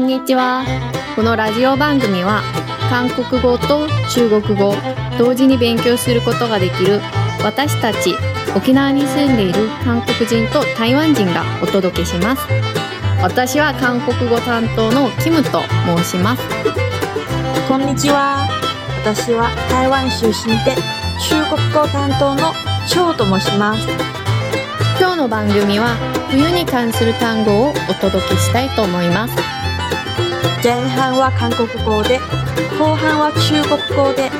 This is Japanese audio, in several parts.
んにちは。このラジオ番組は韓国語と中国語同時に勉強することができる私たち沖縄に住んでいる韓国人と台湾人がお届けします。私は韓国語担当のキムと申します。こんにちは。私は台湾出身で中国語担当の張と申します。今日の番組は冬に関する単語をお届けしたいと思います。前半は韓国語で、後半は中国語で、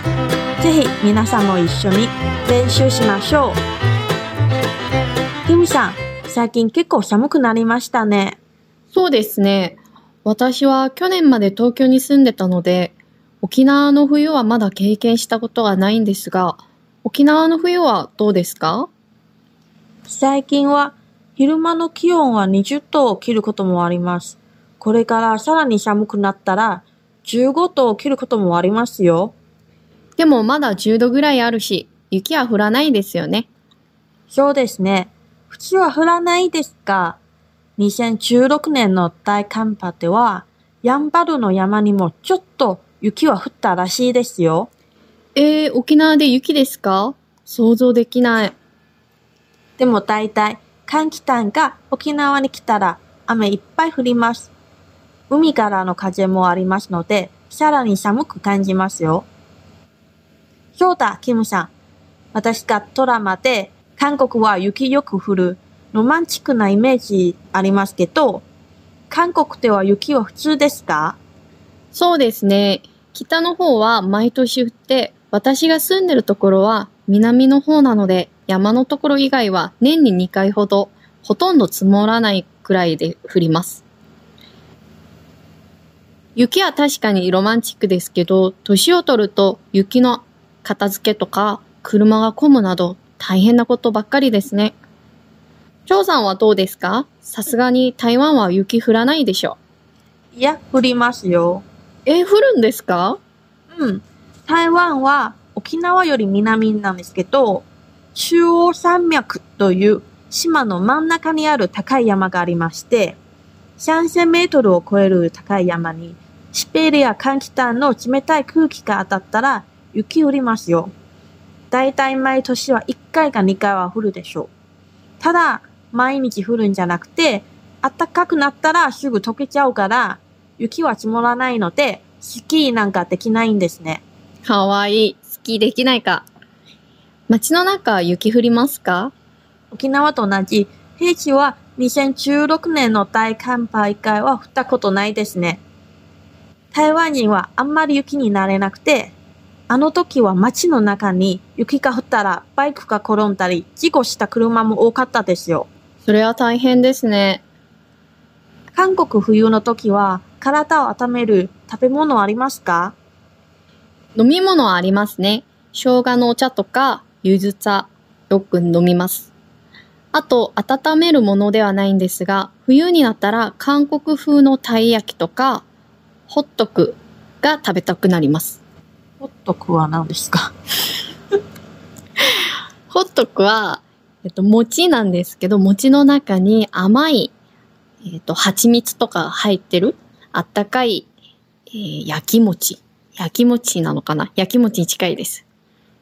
ぜひ皆さんも一緒に練習しましょう。キムさん、最近結構寒くなりましたね。そうですね。私は去年まで東京に住んでたので、沖縄の冬はまだ経験したことがないんですが、沖縄の冬はどうですか？最近は昼間の気温は20度を切ることもあります。これからさらに寒くなったら15度を切ることもありますよ。でもまだ10度ぐらいあるし、雪は降らないですよね。そうですね。普通は降らないですが、2016年の大寒波では、ヤンバルの山にもちょっと雪は降ったらしいですよ。えー、沖縄で雪ですか？想像できない。でも大体、寒気団が沖縄に来たら雨いっぱい降ります。海からの風もありますので、さらに寒く感じますよ。そうだ、キムさん。私がドラマで韓国は雪よく降るロマンチックなイメージありますけど、韓国では雪は普通ですか？そうですね。北の方は毎年降って、私が住んでるところは南の方なので、山のところ以外は年に2回ほど、ほとんど積もらないくらいで降ります。雪は確かにロマンチックですけど、年を取ると雪の片付けとか車が混むなど大変なことばっかりですね。張さんはどうですか？さすがに台湾は雪降らないでしょ。いや、降りますよ。え、降るんですか？うん。台湾は沖縄より南なんですけど、中央山脈という島の真ん中にある高い山がありまして、3000メートルを超える高い山に、シベリア寒気団の冷たい空気が当たったら雪降りますよ。だいたい毎年は1回か2回は降るでしょう。ただ、毎日降るんじゃなくて、暖かくなったらすぐ溶けちゃうから、雪は積もらないので、スキーなんかできないんですね。かわいい。スキーできないか。街の中雪降りますか？沖縄と同じ、平地は2016年の大寒波以外は降ったことないですね。台湾人はあんまり雪になれなくて、あの時は街の中に雪が降ったらバイクが転んだり、事故した車も多かったですよ。それは大変ですね。韓国冬の時は体を温める食べ物ありますか？飲み物はありますね。生姜のお茶とか、ゆず茶、よく飲みます。あと、温めるものではないんですが、冬になったら韓国風のたい焼きとか、ホットクが食べたくなります。ホットクは何ですか？ホットクは、えっと、餅なんですけど、餅の中に甘い、えっと、蜂蜜とか入ってる、あったかい、えー焼き餅。焼き餅なのかな？焼き餅に近いです。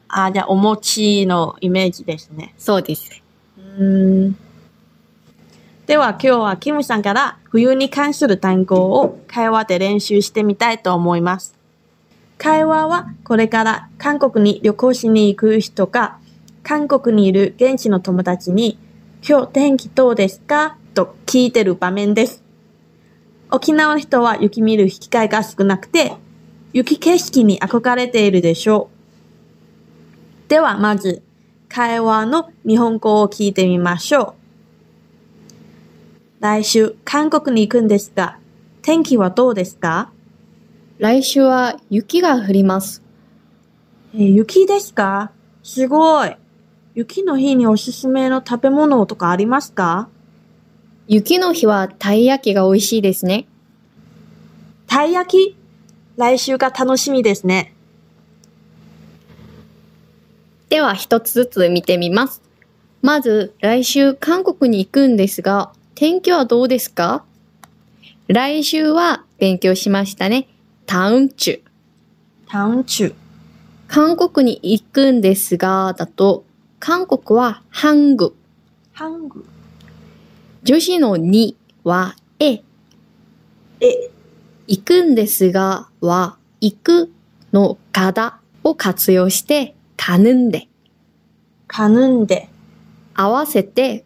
あ、じゃあお餅のイメージですね。そうです。うーんでは今日はキムさんから冬に関する単語を会話で練習してみたいと思います。会話はこれから韓国に旅行しに行く人か韓国にいる現地の友達に今日天気どうですかと聞いてる場面です。沖縄の人は雪見る機会が少なくて雪景色に憧れているでしょう。ではまず会話の日本語を聞いてみましょう。来週、韓国に行くんですが、天気はどうですか、来週は雪が降ります。えー雪ですか？すごい。雪の日におすすめの食べ物とかありますか？雪の日はたい焼きが美味しいですね。たい焼き？来週が楽しみですね。では一つずつ見てみます。まず、来週韓国に行くんですが、天気はどうですか？来週は勉強しましたね。タウンチュ。タウンチュ。韓国に行くんですが、だと、韓国はハング。ハング。女子のにはえ。え。行くんですがは、行くのがだを活用して、かぬんで。かぬんで。合わせて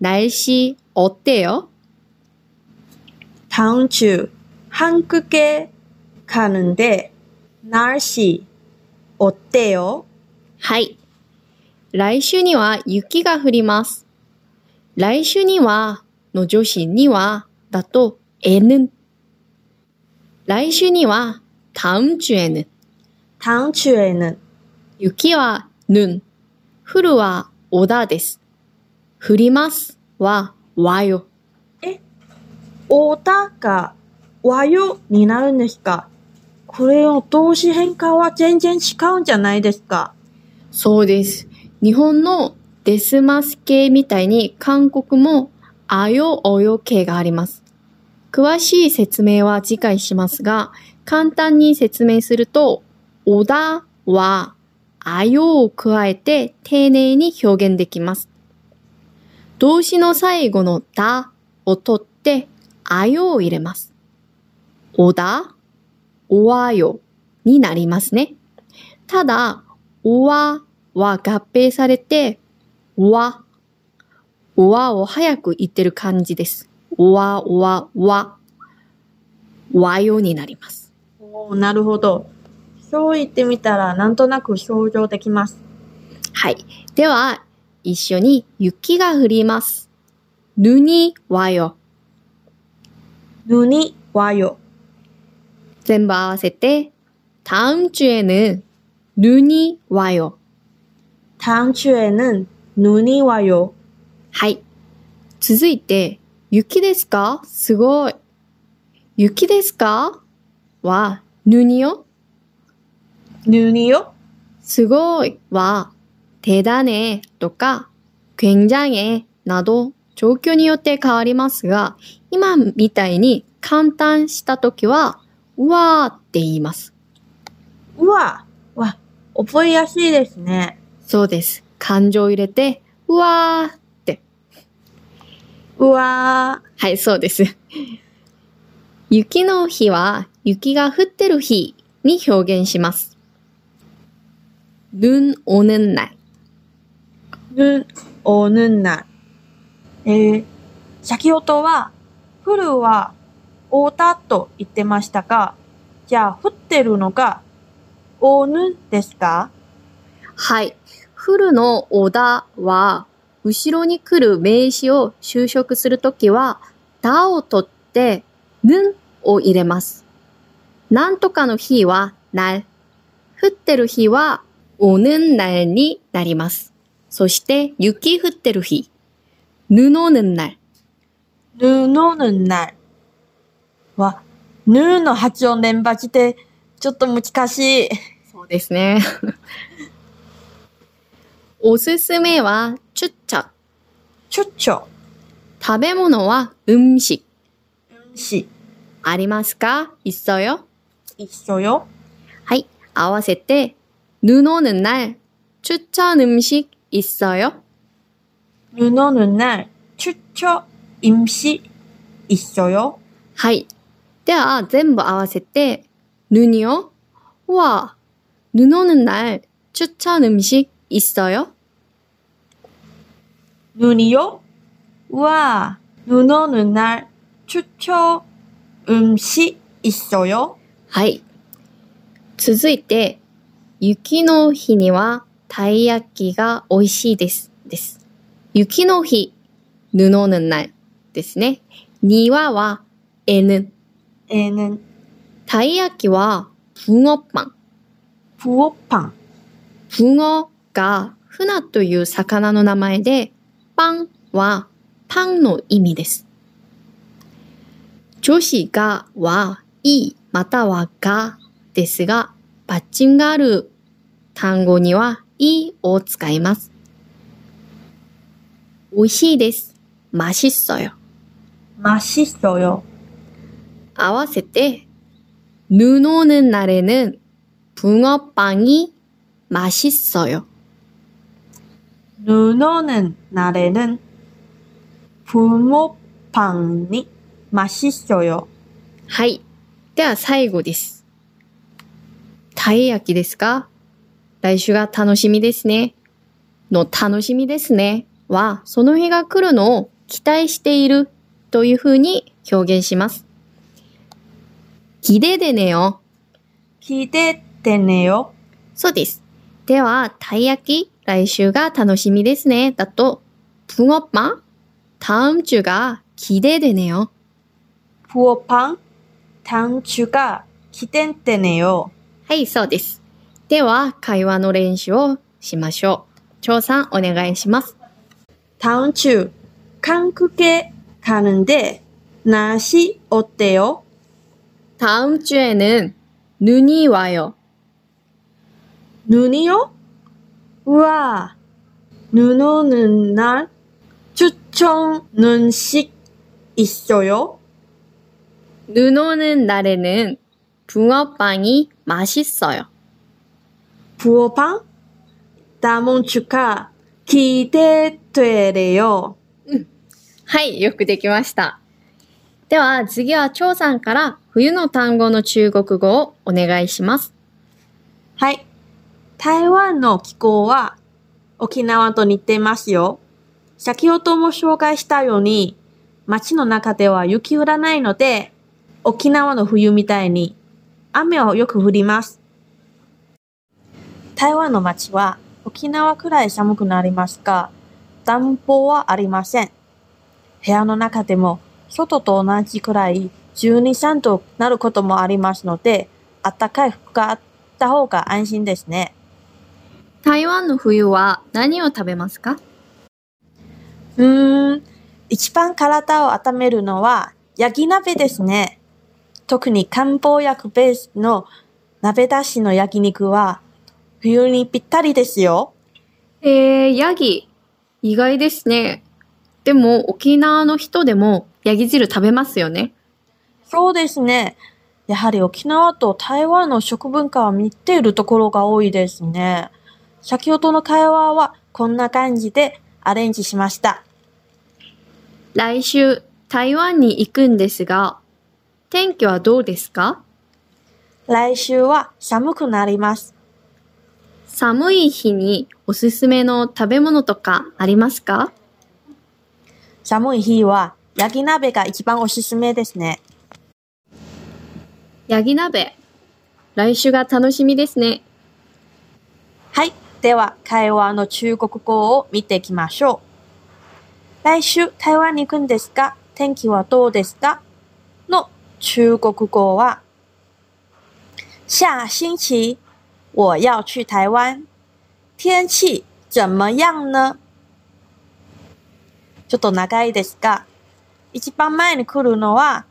날씨 어때요? タウン中、ハングゲ、カヌンデ。ナルシ、おってよ。はい。来週には雪が降ります。来週にはの助詞にはだと 에는 来週には다음 주에는 タウン中へぬ。雪は는降るは오다です。 降りますは와 요。 おたが、わよになるんですか？これの動詞変化は全然違うんじゃないですか？そうです。日本のデスマス系みたいに韓国もあよおよ系があります。詳しい説明は次回しますが、簡単に説明すると、おだはあよを加えて丁寧に表現できます。動詞の最後のだを取ってあよを入れます。おだ、おわよになりますね。ただ、おわは合併されて、わ、おわを早く言ってる感じです。おわ、おわ、わ、わよになります。おーなるほど。そう言ってみたらなんとなく想像できます。はい。では、一緒に雪が降ります。ぬにわよ。ぬにわよ。全部合わせて、다음주에는 눈이 와요。 다음 주에는 눈이 와요. はい。続いて、雪ですかすごい。雪ですかは、ぬによ。 눈이요? すごいは、 手だねとか、굉장해など状況によって変わりますが、今みたいに簡単したときは、うわーって言います。うわ、わ、覚えやすいですね。そうです。感情を入れて、うわーって。うわはい、そうです。雪の日は、雪が降ってる日に表現します。눈오는 날。 ー、눈 오는 날. えー、先ほどは、降るは、おだと言ってましたが、じゃあ、降ってるのが、おぬですかはい。降るのおだは、後ろに来る名詞を修飾するときは、だを取って、ぬを入れます。なんとかの日は、날。降ってる日は、오는 날になります。 そして、雪降ってる日、눈오는 날。 눈 오는 날. は、ぬの発音連発で、ちょっと難しい。そうですね。おすすめは、추천。 ちょっちょ、食べ物は、음식。 し、ありますか있어요 一緒よ。はい。合わせて、눈오는 날、 추천 음식 있어요 눈 오는 날, 추천 임시 있어요? はい。では、全部合わせて、눈이요 우와、 눈오는 날、 추천 음식 있어요 눈이요? 우와, 눈 오는 날, 추천 음식 있어요? はい。続いて、雪の日には、 たい焼きが美味しいです。です。雪の日、눈오는 날ですね。にわは、えぬ。 에는 たい焼きは、붕어パン。プオパン。 붕어が船という魚の名前で、パンはパンの意味です。女子がはいいまたはがですが、バッチンがある単語には いいを使います。美味しいです。맛있어요。 マシッソよ。合わせて、눈 오는 날에는 붕어빵이 맛있어요. 눈 오는 날에는 붕어빵이 맛있어요. はい。では最後です。たい焼きですか 来週が楽しみですね。の楽しみですねは、その日が来るのを期待しているというふうに表現します。기대되네요。 기대되네요. そうです。では、たい焼き、来週が楽しみですね。だと、붕어빵、 다음 주が기대되네요。 붕어빵 다음 주가 기대되네요. はい、そうです。 では、会話の練習をしましょう。張さん、お願いします。 다음 주 한국에 가는데 날씨 어때요? 다음 주에는 눈이 와요. 눈이요? 우와, 눈 오는 날 추천 눈식 있어요? 눈 오는 날에는 붕어빵이 맛있어요. プオパンダモンチュカ聞いてとえれよ。うん。はい、よくできました。では次は張さんから冬の単語の中国語をお願いします。はい。台湾の気候は沖縄と似てますよ。先ほども紹介したように、街の中では雪降らないので、沖縄の冬みたいに雨をよく降ります。台湾の街は沖縄くらい寒くなりますが、暖房はありません。部屋の中でも外と同じくらい12、3度なることもありますので、暖かい服があった方が安心ですね。台湾の冬は何を食べますか？うーん、一番体を温めるのは焼き鍋ですね。特に漢方薬ベースの鍋だしの焼肉は冬にぴったりですよ。えー、ヤギ。意外ですね。でも、沖縄の人でもヤギ汁食べますよね。そうですね。やはり沖縄と台湾の食文化は似ているところが多いですね。先ほどの会話はこんな感じでアレンジしました。来週、台湾に行くんですが、天気はどうですか？来週は寒くなります。寒い日におすすめの食べ物とかありますか？寒い日は焼き鍋が一番おすすめですね。ヤギ鍋。来週が楽しみですね。はい。では、会話の中国語を見ていきましょう。来週、台湾に行くんですが、天気はどうですか？の中国語は、下星期我要去台湾。天气怎么样呢？ちょっと長いですが、一番前に来るのは、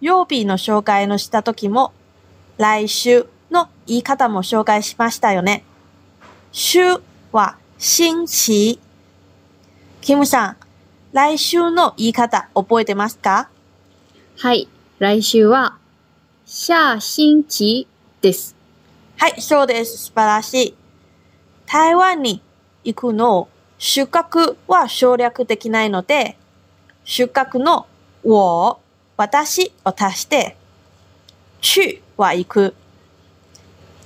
曜日の紹介のした時も、来週の言い方も紹介しましたよね。週は星期。キムさん、来週の言い方覚えてますか？はい。来週は、下星期です。はい、そうです。素晴らしい。台湾に行くの、収穫は省略できないので、収穫の我、私を足して、去は行く。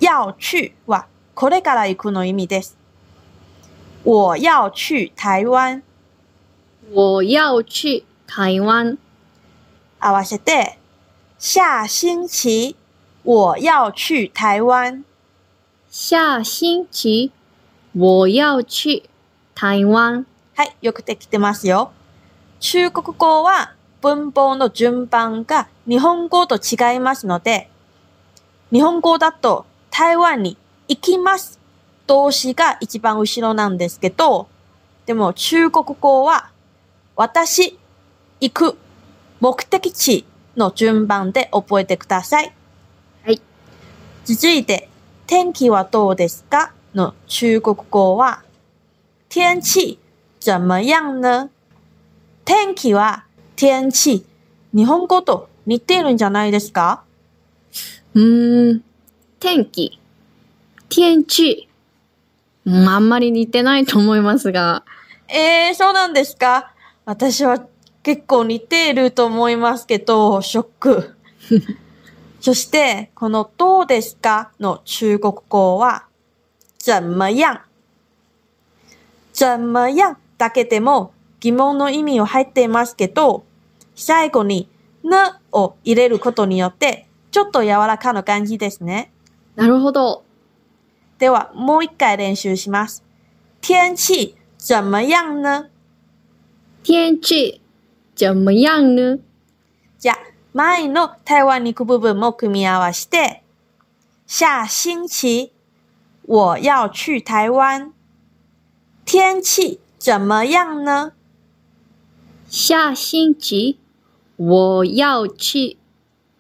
要去はこれから行くの意味です。我要去台湾。我要去台湾。合わせて、下星期我要去台湾。下星期我要去台湾。はい、よくできてますよ。中国語は文法の順番が日本語と違いますので、日本語だと台湾に行きます動詞が一番後ろなんですけど、でも中国語は私、行く、目的地の順番で覚えてください。はい。続いて、天気はどうですか？の中国語は、天气怎么样呢？天気は天気。日本語と似ているんじゃないですか？うーん。天気。天気。うんあんまり似てないと思いますが。えー、そうなんですか？私は結構似ていると思いますけど、ショック。そして、このどうですかの中国語は、怎么样怎么样？だけでも疑問の意味を入っていますけど、最後に、なを入れることによって、ちょっと柔らかな感じですね。なるほど。では、もう一回練習します。天气怎么样呢？天気。怎么样呢？じゃあ、前の台湾に行く部分も組み合わせて、下星期我要去台湾。天气怎么样呢？下星期我要去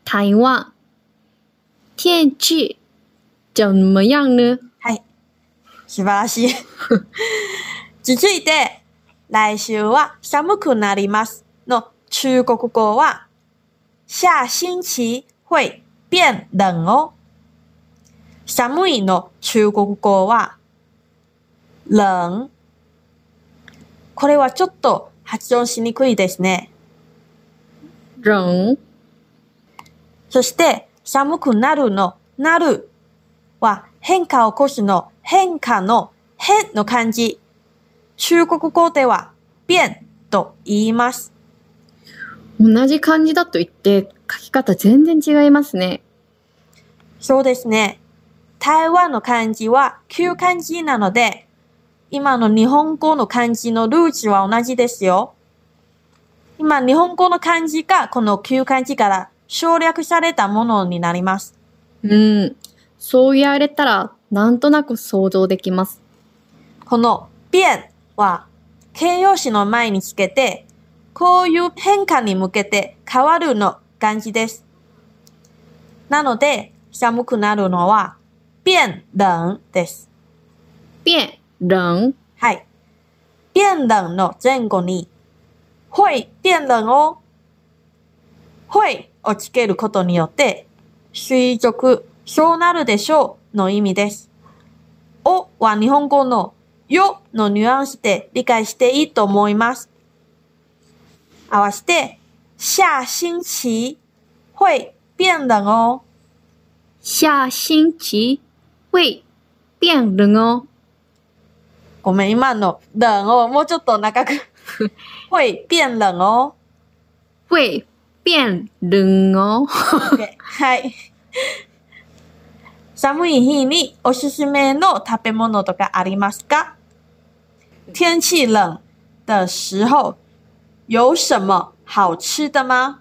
台湾。天气怎么样呢？はい。素晴らしい。続いて、来週は寒くなりますの中国語は、下星期会变冷哦。寒いの中国語は、冷。これはちょっと発音しにくいですね。冷。そして、寒くなるのなるは変化を起こすの変化の変の漢字。中国語では变と言います。同じ漢字だと言って書き方全然違いますね。そうですね。台湾の漢字は旧漢字なので、今の日本語の漢字のルーツは同じですよ。今、日本語の漢字がこの旧漢字から省略されたものになります。うん。そう言われたら、なんとなく想像できます。この变は形容詞の前につけて、こういう変化に向けて変わるの漢字です。なので、寒くなるのは变冷です。变、冷、はい。变冷の前後に、会变冷哦。会をつけることによって、推測、そうなるでしょうの意味です。おは日本語のよのニュアンスで理解していいと思います。合わせて、下星期会变冷哦。下星期会变冷哦。ごめん、今の冷をもうちょっと長く。会变冷哦。会变冷哦。OK はい。寒い日におすすめの食べ物とかありますか？天气冷的时候有什么好吃的吗？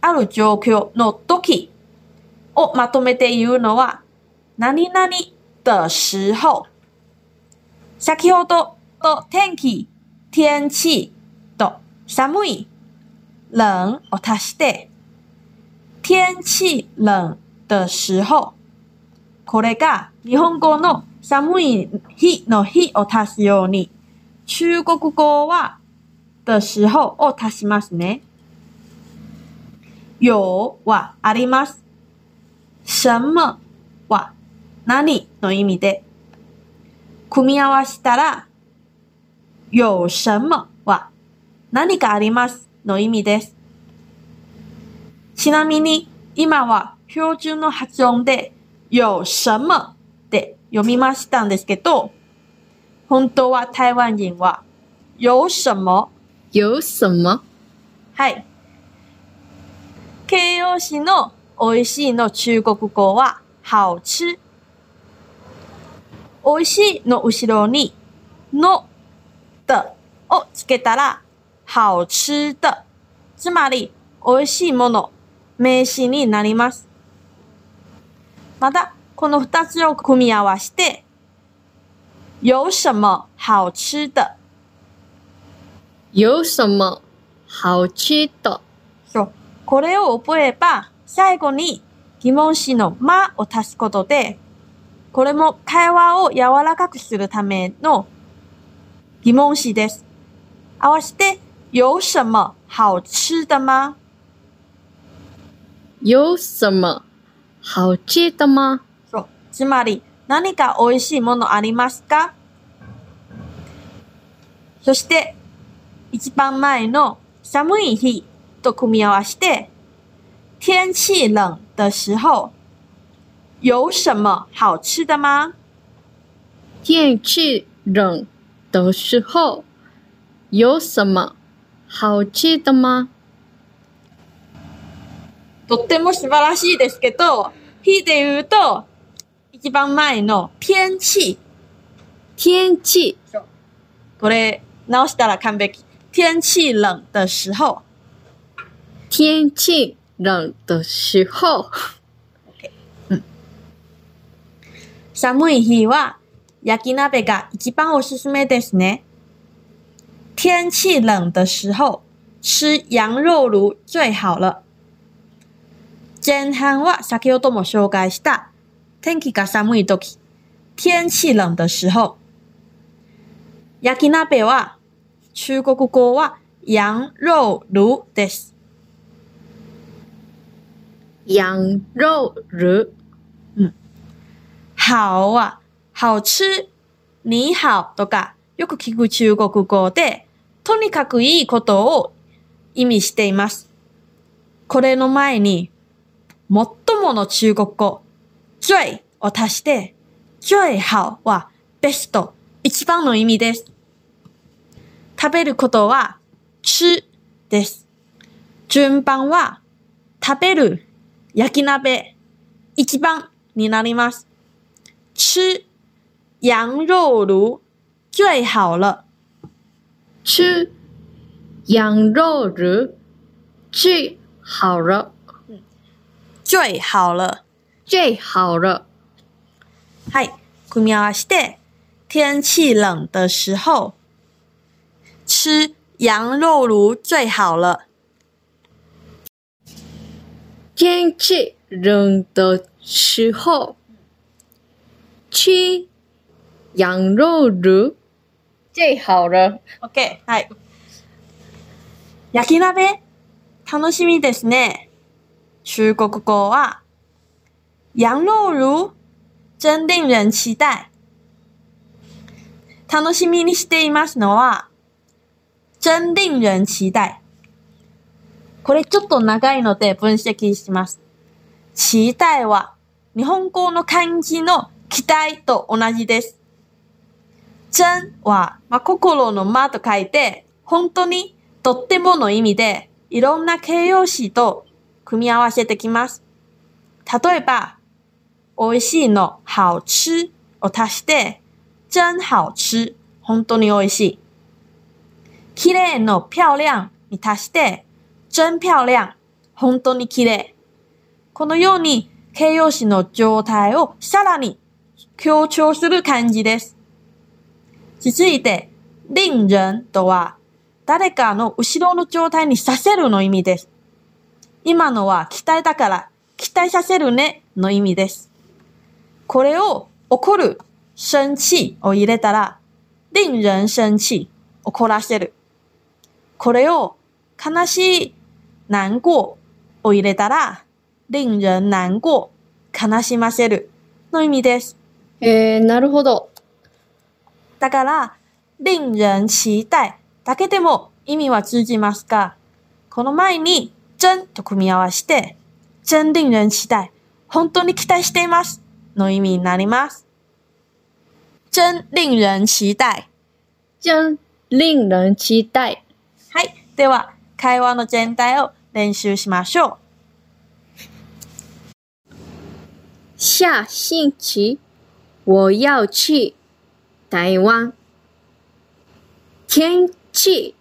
ある状況の時をまとめて言うのは、何々的時候。先ほどと天気、天气と寒い、冷を足して、天气冷的時候。これが日本語の寒い日の日を足すように、中国語は的時候を足しますね。有はあります。什么は何の意味で、組み合わせたら、有什么は何かありますの意味です。ちなみに、今は標準の発音で、有什么で読みましたんですけど、本当は台湾人は、有什么？有什么？はい。形容詞の美味しいの中国語は、好吃。美味しいの後ろに、の、的をつけたら、好吃的。つまり、美味しいもの、名詞になります。また、この二つを組み合わせて、有什么好吃的？有什么好吃的？そう。これを覚えば、最後に疑問詞のまを足すことで、これも会話を柔らかくするための疑問詞です。合わせて、有什么好吃的吗？有什么好吃的吗？そう。つまり、何か美味しいものありますか？そして、一番前の寒い日と組み合わせて、天气冷的时候，有什么好吃的吗？天气冷的时候有什么好吃的吗？とっても素晴らしいですけど、日で言うと、一番前の天气。天气これ、直したら完璧。天气冷的时候。天气冷的时候寒い日は焼き鍋が一番おすすめですね。天气冷的时候吃羊肉炉最好了。前半は先ほども紹介した 天気が寒い時、天气冷的时候。焼き鍋は中国語は羊肉炉です。羊肉炉好は、好吃、你好とかよく聞く中国語で、とにかくいいことを意味しています。これの前に、最もの中国語、最を足して、最好はベスト、一番の意味です。食べることは、吃です。順番は、食べる、焼き鍋、一番になります。吃羊肉炉最好了。吃羊肉炉最好了最好了。最好了はい。組み合わせて、天气冷的时候，吃羊肉炉最好了。天气冷的时候吃羊肉炉最好了 OK。はい。焼き鍋？楽しみですね。中国語は、羊肉炉真令人期待。楽しみにしていますのは、真令人期待。これちょっと長いので分析します。期待は、日本語の漢字の期待と同じです。真は、まあ、心の間と書いて、本当に、とってもの意味で、いろんな形容詞と組み合わせてきます。例えば、美味しいの好吃を足して、真好吃、本当に美味しい。綺麗の漂亮に足して、真漂亮、本当に綺麗。このように形容詞の状態をさらに強調する漢字です。続いて、令人とは、誰かの後ろの状態にさせるの意味です。今のは期待だから、期待させるねの意味です。これを怒る、生气を入れたら、令人生气、怒らせる。これを悲しい、難過を入れたら、令人難過、悲しませる。の意味です。えー、なるほど。だから、令人期待だけでも意味は通じますが、この前に真と組み合わせて、真令人期待、本当に期待していますの意味になります。真令人期待。真令人期待はい。では、会話の全体を練習しましょ下星期我要去台湾，天气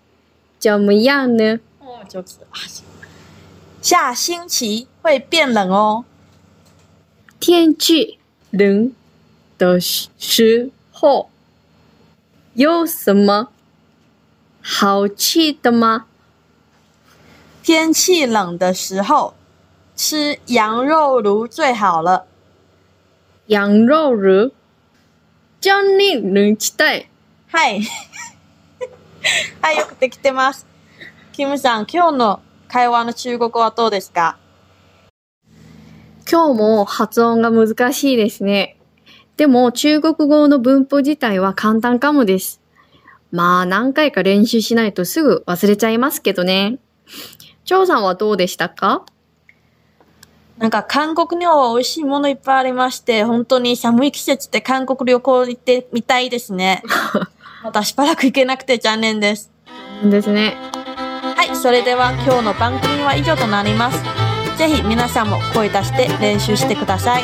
怎么样呢？う。就是下星期会变冷哦。 天气 冷的时候有什么好吃的吗？天气冷的时候，吃羊肉炉最好了。羊肉炉じゃあに抜きたい。はい。はい、よくできてます。キムさん、今日の会話の中国語はどうですか？今日も発音が難しいですね。でも中国語の文法自体は簡単かもです。まあ何回か練習しないとすぐ忘れちゃいますけどね。張さんはどうでしたか？なんか韓国には美味しいものいっぱいありまして、本当に寒い季節で韓国旅行行ってみたいですね。またしばらく行けなくて残念です。ですね。はい、それでは今日の番組は以上となります。ぜひ皆さんも声出して練習してください。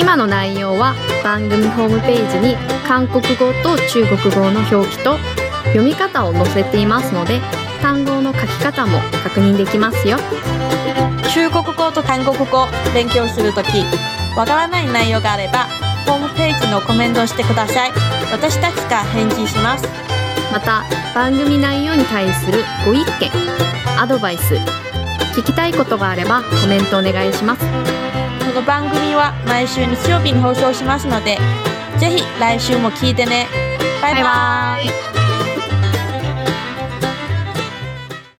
今の内容は番組ホームページに韓国語と中国語の表記と読み方を載せていますので単語の書き方も確認できますよ。中国語と韓国語を勉強するとき、わからない内容があれば、ホームページのコメントをしてください。私たちが返事します。また番組内容に対するご意見アドバイス聞きたいことがあればコメントお願いしますこの番組は毎週日曜日に放送しますので、ぜひ来週も聞いてね。バイバイ。バイバイ